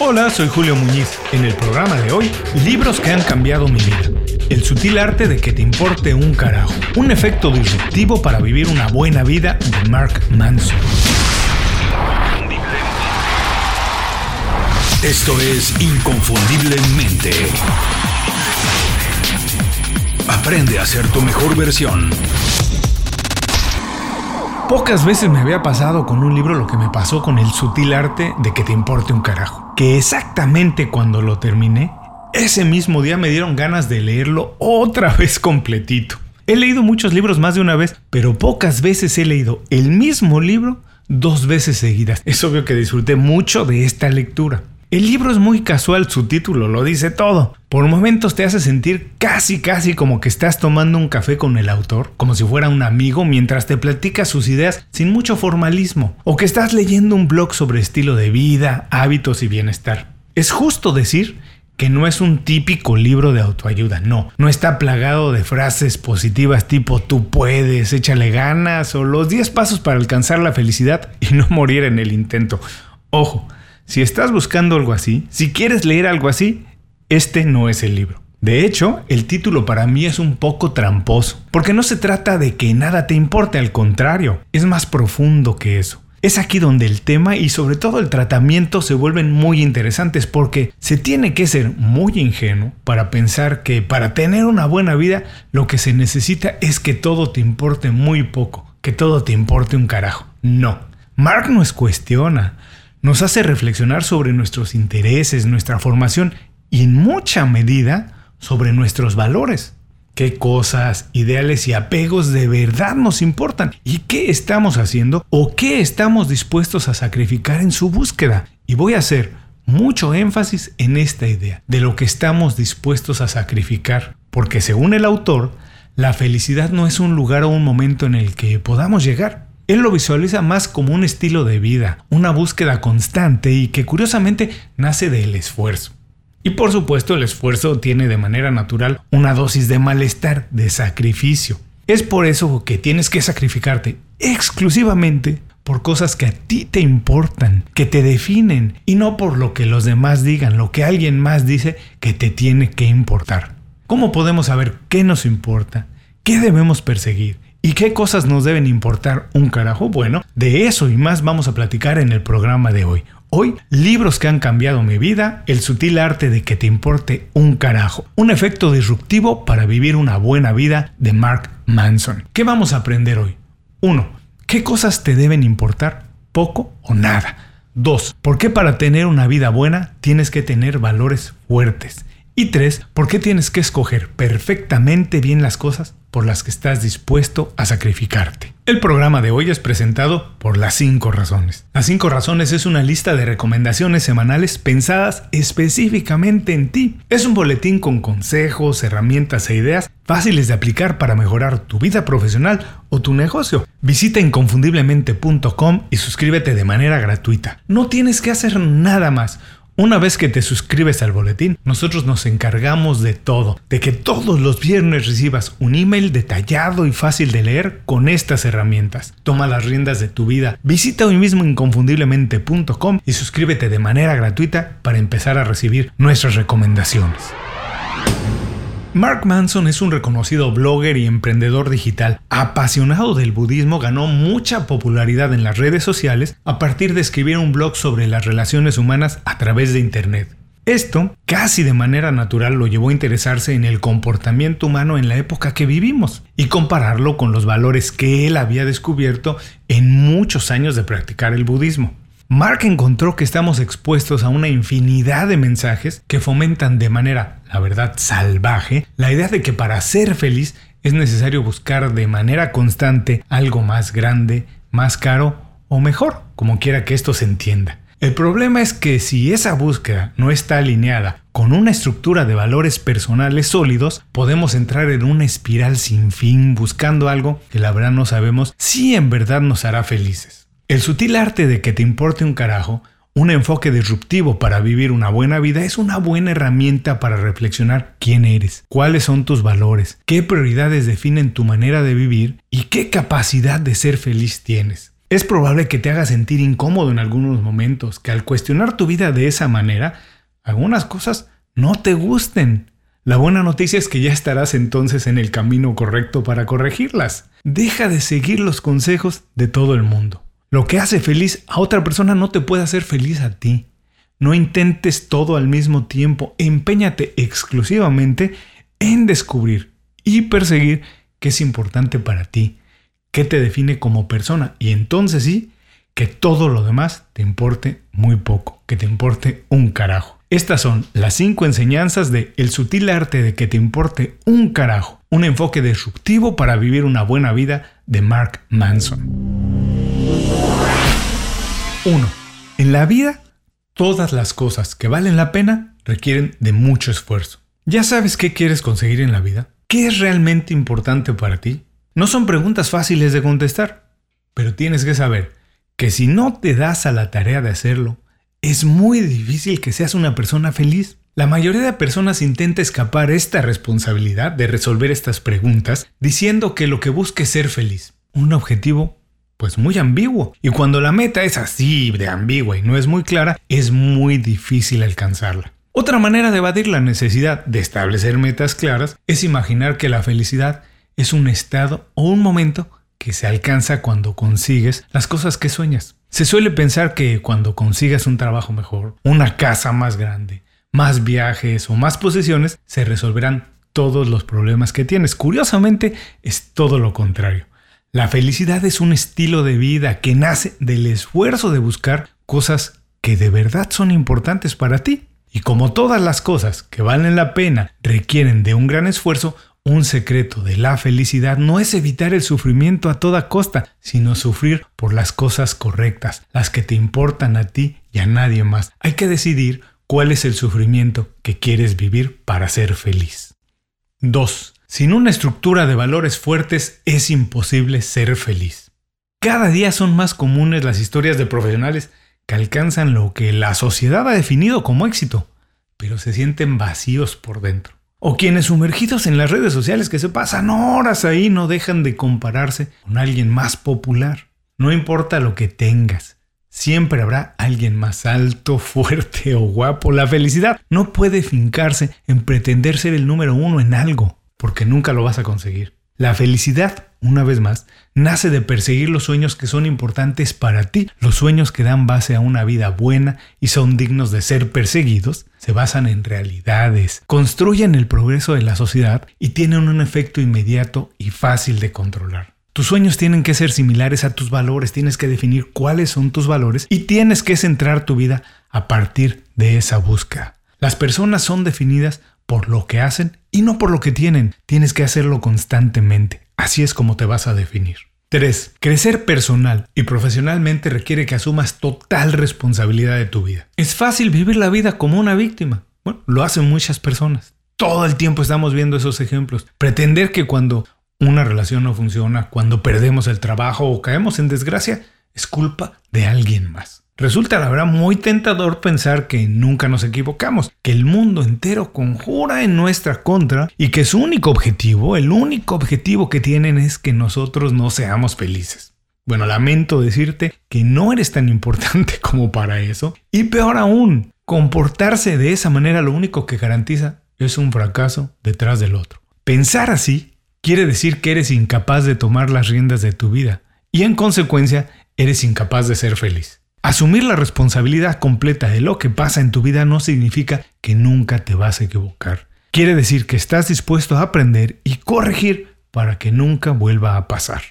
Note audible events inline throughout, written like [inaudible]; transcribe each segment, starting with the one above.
Hola, soy Julio Muñiz. En el programa de hoy, libros que han cambiado mi vida. El sutil arte de que te importe un carajo. Un efecto disruptivo para vivir una buena vida de Mark Manson. Esto es Inconfundiblemente. Aprende a ser tu mejor versión. Pocas veces me había pasado con un libro lo que me pasó con el sutil arte de que te importe un carajo. Que exactamente cuando lo terminé, ese mismo día me dieron ganas de leerlo otra vez completito. He leído muchos libros más de una vez, pero pocas veces he leído el mismo libro dos veces seguidas. Es obvio que disfruté mucho de esta lectura. El libro es muy casual, su título lo dice todo. Por momentos te hace sentir casi casi como que estás tomando un café con el autor, como si fuera un amigo mientras te platica sus ideas sin mucho formalismo, o que estás leyendo un blog sobre estilo de vida, hábitos y bienestar. Es justo decir que no es un típico libro de autoayuda, no, no está plagado de frases positivas tipo tú puedes, échale ganas o los 10 pasos para alcanzar la felicidad y no morir en el intento. Ojo, si estás buscando algo así, si quieres leer algo así, este no es el libro. De hecho, el título para mí es un poco tramposo, porque no se trata de que nada te importe, al contrario, es más profundo que eso. Es aquí donde el tema y sobre todo el tratamiento se vuelven muy interesantes porque se tiene que ser muy ingenuo para pensar que para tener una buena vida lo que se necesita es que todo te importe muy poco, que todo te importe un carajo. No. Mark nos cuestiona, nos hace reflexionar sobre nuestros intereses, nuestra formación y en mucha medida sobre nuestros valores. ¿Qué cosas, ideales y apegos de verdad nos importan? ¿Y qué estamos haciendo o qué estamos dispuestos a sacrificar en su búsqueda? Y voy a hacer mucho énfasis en esta idea de lo que estamos dispuestos a sacrificar, porque según el autor, la felicidad no es un lugar o un momento en el que podamos llegar, él lo visualiza más como un estilo de vida, una búsqueda constante y que curiosamente nace del esfuerzo. Y por supuesto el esfuerzo tiene de manera natural una dosis de malestar, de sacrificio. Es por eso que tienes que sacrificarte exclusivamente por cosas que a ti te importan, que te definen, y no por lo que los demás digan, lo que alguien más dice que te tiene que importar. ¿Cómo podemos saber qué nos importa? ¿Qué debemos perseguir? ¿Y qué cosas nos deben importar un carajo? Bueno, de eso y más vamos a platicar en el programa de hoy. Hoy, libros que han cambiado mi vida, el sutil arte de que te importe un carajo, un efecto disruptivo para vivir una buena vida de Mark Manson. ¿Qué vamos a aprender hoy? 1. ¿Qué cosas te deben importar? ¿Poco o nada? 2. ¿Por qué para tener una vida buena tienes que tener valores fuertes? Y 3. ¿Por qué tienes que escoger perfectamente bien las cosas por las que estás dispuesto a sacrificarte. El programa de hoy es presentado por Las 5 Razones. Las 5 Razones es una lista de recomendaciones semanales pensadas específicamente en ti. Es un boletín con consejos, herramientas e ideas fáciles de aplicar para mejorar tu vida profesional o tu negocio. Visita inconfundiblemente.com y suscríbete de manera gratuita. No tienes que hacer nada más. Una vez que te suscribes al boletín, nosotros nos encargamos de todo, de que todos los viernes recibas un email detallado y fácil de leer con estas herramientas. Toma las riendas de tu vida. Visita hoy mismo inconfundiblemente.com y suscríbete de manera gratuita para empezar a recibir nuestras recomendaciones. Mark Manson es un reconocido blogger y emprendedor digital. Apasionado del budismo, ganó mucha popularidad en las redes sociales a partir de escribir un blog sobre las relaciones humanas a través de Internet. Esto, casi de manera natural, lo llevó a interesarse en el comportamiento humano en la época que vivimos y compararlo con los valores que él había descubierto en muchos años de practicar el budismo. Mark encontró que estamos expuestos a una infinidad de mensajes que fomentan de manera, la verdad, salvaje la idea de que para ser feliz es necesario buscar de manera constante algo más grande, más caro o mejor, como quiera que esto se entienda. El problema es que si esa búsqueda no está alineada con una estructura de valores personales sólidos, podemos entrar en una espiral sin fin buscando algo que la verdad no sabemos si en verdad nos hará felices. El sutil arte de que te importe un carajo, un enfoque disruptivo para vivir una buena vida es una buena herramienta para reflexionar quién eres, cuáles son tus valores, qué prioridades definen tu manera de vivir y qué capacidad de ser feliz tienes. Es probable que te haga sentir incómodo en algunos momentos, que al cuestionar tu vida de esa manera, algunas cosas no te gusten. La buena noticia es que ya estarás entonces en el camino correcto para corregirlas. Deja de seguir los consejos de todo el mundo. Lo que hace feliz a otra persona no te puede hacer feliz a ti. No intentes todo al mismo tiempo. Empeñate exclusivamente en descubrir y perseguir qué es importante para ti, qué te define como persona. Y entonces sí, que todo lo demás te importe muy poco, que te importe un carajo. Estas son las cinco enseñanzas de El sutil arte de que te importe un carajo, un enfoque disruptivo para vivir una buena vida de Mark Manson. 1. En la vida Todas las cosas que valen la pena requieren de mucho esfuerzo. ¿Ya sabes qué quieres conseguir en la vida? ¿Qué es realmente importante para ti? No son preguntas fáciles de contestar, pero tienes que saber que si no te das a la tarea de hacerlo, es muy difícil que seas una persona feliz. La mayoría de personas intenta escapar esta responsabilidad de resolver estas preguntas diciendo que lo que busca es ser feliz, un objetivo pues muy ambiguo. Y cuando la meta es así de ambigua y no es muy clara, es muy difícil alcanzarla. Otra manera de evadir la necesidad de establecer metas claras es imaginar que la felicidad es un estado o un momento que se alcanza cuando consigues las cosas que sueñas. Se suele pensar que cuando consigas un trabajo mejor, una casa más grande, más viajes o más posesiones, se resolverán todos los problemas que tienes. Curiosamente, es todo lo contrario. La felicidad es un estilo de vida que nace del esfuerzo de buscar cosas que de verdad son importantes para ti. Y como todas las cosas que valen la pena requieren de un gran esfuerzo, un secreto de la felicidad no es evitar el sufrimiento a toda costa, sino sufrir por las cosas correctas, las que te importan a ti y a nadie más. Hay que decidir cuál es el sufrimiento que quieres vivir para ser feliz. 2. Sin una estructura de valores fuertes es imposible ser feliz. Cada día son más comunes las historias de profesionales que alcanzan lo que la sociedad ha definido como éxito, pero se sienten vacíos por dentro. O quienes sumergidos en las redes sociales que se pasan horas ahí no dejan de compararse con alguien más popular. No importa lo que tengas, siempre habrá alguien más alto, [laughs] fuerte o guapo. La felicidad no puede fincarse en pretender ser el número uno en algo porque nunca lo vas a conseguir. La felicidad, una vez más, nace de perseguir los sueños que son importantes para ti. Los sueños que dan base a una vida buena y son dignos de ser perseguidos se basan en realidades, construyen el progreso de la sociedad y tienen un efecto inmediato y fácil de controlar. Tus sueños tienen que ser similares a tus valores, tienes que definir cuáles son tus valores y tienes que centrar tu vida a partir de esa búsqueda. Las personas son definidas por lo que hacen y no por lo que tienen. Tienes que hacerlo constantemente. Así es como te vas a definir. 3. Crecer personal y profesionalmente requiere que asumas total responsabilidad de tu vida. Es fácil vivir la vida como una víctima. Bueno, lo hacen muchas personas. Todo el tiempo estamos viendo esos ejemplos. Pretender que cuando una relación no funciona, cuando perdemos el trabajo o caemos en desgracia, es culpa de alguien más. Resulta la verdad muy tentador pensar que nunca nos equivocamos, que el mundo entero conjura en nuestra contra y que su único objetivo, el único objetivo que tienen es que nosotros no seamos felices. Bueno, lamento decirte que no eres tan importante [laughs] como para eso. Y peor aún, comportarse de esa manera lo único que garantiza es un fracaso detrás del otro. Pensar así quiere decir que eres incapaz de tomar las riendas de tu vida y en consecuencia eres incapaz de ser feliz. Asumir la responsabilidad completa de lo que pasa en tu vida no significa que nunca te vas a equivocar. Quiere decir que estás dispuesto a aprender y corregir para que nunca vuelva a pasar.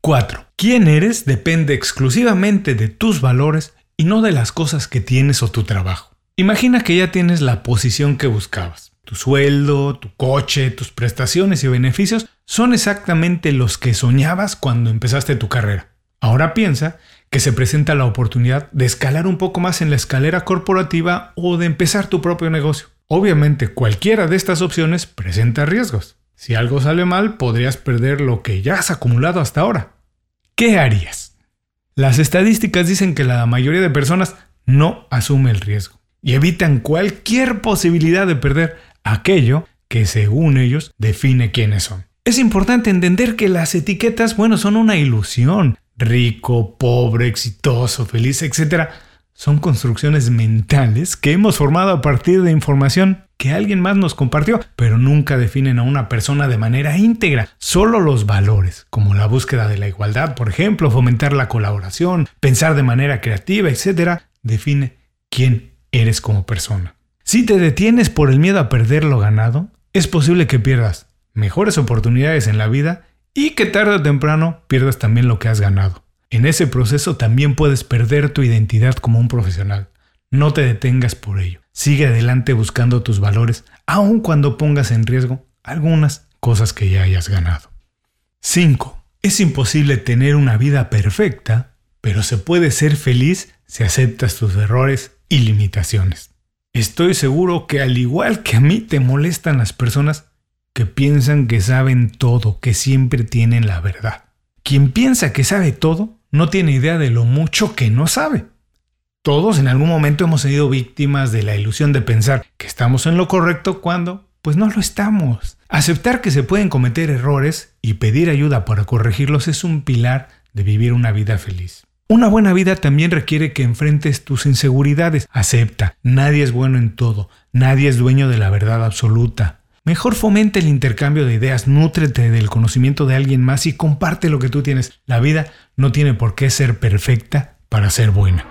4. Quién eres depende exclusivamente de tus valores y no de las cosas que tienes o tu trabajo. Imagina que ya tienes la posición que buscabas. Tu sueldo, tu coche, tus prestaciones y beneficios son exactamente los que soñabas cuando empezaste tu carrera. Ahora piensa que se presenta la oportunidad de escalar un poco más en la escalera corporativa o de empezar tu propio negocio. Obviamente cualquiera de estas opciones presenta riesgos. Si algo sale mal, podrías perder lo que ya has acumulado hasta ahora. ¿Qué harías? Las estadísticas dicen que la mayoría de personas no asume el riesgo y evitan cualquier posibilidad de perder aquello que según ellos define quiénes son. Es importante entender que las etiquetas, bueno, son una ilusión rico, pobre, exitoso, feliz, etc., son construcciones mentales que hemos formado a partir de información que alguien más nos compartió, pero nunca definen a una persona de manera íntegra. Solo los valores, como la búsqueda de la igualdad, por ejemplo, fomentar la colaboración, pensar de manera creativa, etc., define quién eres como persona. Si te detienes por el miedo a perder lo ganado, es posible que pierdas mejores oportunidades en la vida y que tarde o temprano pierdas también lo que has ganado. En ese proceso también puedes perder tu identidad como un profesional. No te detengas por ello. Sigue adelante buscando tus valores, aun cuando pongas en riesgo algunas cosas que ya hayas ganado. 5. Es imposible tener una vida perfecta, pero se puede ser feliz si aceptas tus errores y limitaciones. Estoy seguro que al igual que a mí te molestan las personas que piensan que saben todo, que siempre tienen la verdad. Quien piensa que sabe todo no tiene idea de lo mucho que no sabe. Todos en algún momento hemos sido víctimas de la ilusión de pensar que estamos en lo correcto cuando, pues no lo estamos. Aceptar que se pueden cometer errores y pedir ayuda para corregirlos es un pilar de vivir una vida feliz. Una buena vida también requiere que enfrentes tus inseguridades. Acepta, nadie es bueno en todo, nadie es dueño de la verdad absoluta. Mejor fomente el intercambio de ideas, nútrete del conocimiento de alguien más y comparte lo que tú tienes. La vida no tiene por qué ser perfecta para ser buena.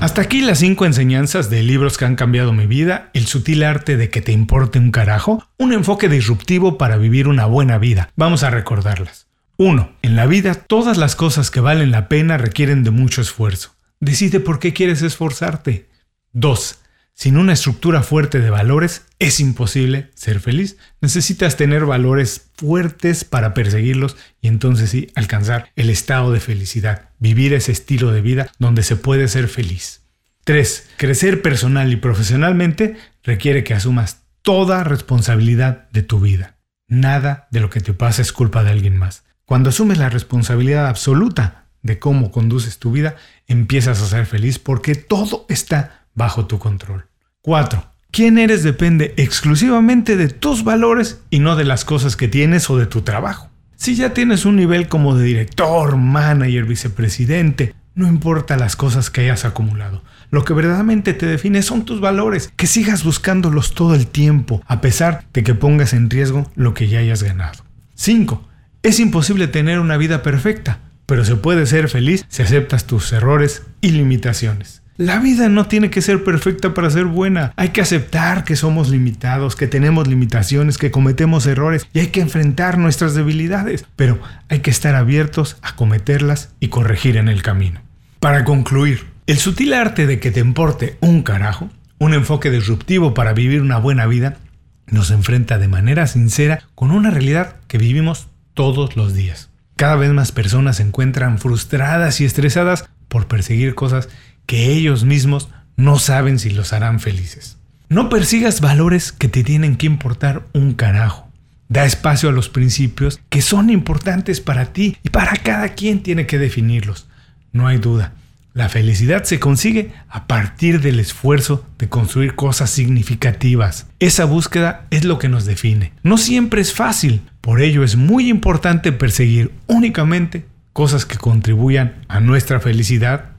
Hasta aquí las cinco enseñanzas de libros que han cambiado mi vida, el sutil arte de que te importe un carajo, un enfoque disruptivo para vivir una buena vida. Vamos a recordarlas. 1. En la vida todas las cosas que valen la pena requieren de mucho esfuerzo. Decide por qué quieres esforzarte. 2. Sin una estructura fuerte de valores es imposible ser feliz. Necesitas tener valores fuertes para perseguirlos y entonces sí alcanzar el estado de felicidad, vivir ese estilo de vida donde se puede ser feliz. 3. Crecer personal y profesionalmente requiere que asumas toda responsabilidad de tu vida. Nada de lo que te pasa es culpa de alguien más. Cuando asumes la responsabilidad absoluta de cómo conduces tu vida, empiezas a ser feliz porque todo está bajo tu control. 4. Quién eres depende exclusivamente de tus valores y no de las cosas que tienes o de tu trabajo. Si ya tienes un nivel como de director, manager, vicepresidente, no importa las cosas que hayas acumulado. Lo que verdaderamente te define son tus valores, que sigas buscándolos todo el tiempo, a pesar de que pongas en riesgo lo que ya hayas ganado. 5. Es imposible tener una vida perfecta, pero se puede ser feliz si aceptas tus errores y limitaciones. La vida no tiene que ser perfecta para ser buena. Hay que aceptar que somos limitados, que tenemos limitaciones, que cometemos errores y hay que enfrentar nuestras debilidades. Pero hay que estar abiertos a cometerlas y corregir en el camino. Para concluir, el sutil arte de que te importe un carajo, un enfoque disruptivo para vivir una buena vida, nos enfrenta de manera sincera con una realidad que vivimos todos los días. Cada vez más personas se encuentran frustradas y estresadas por perseguir cosas que ellos mismos no saben si los harán felices. No persigas valores que te tienen que importar un carajo. Da espacio a los principios que son importantes para ti y para cada quien tiene que definirlos. No hay duda, la felicidad se consigue a partir del esfuerzo de construir cosas significativas. Esa búsqueda es lo que nos define. No siempre es fácil, por ello es muy importante perseguir únicamente cosas que contribuyan a nuestra felicidad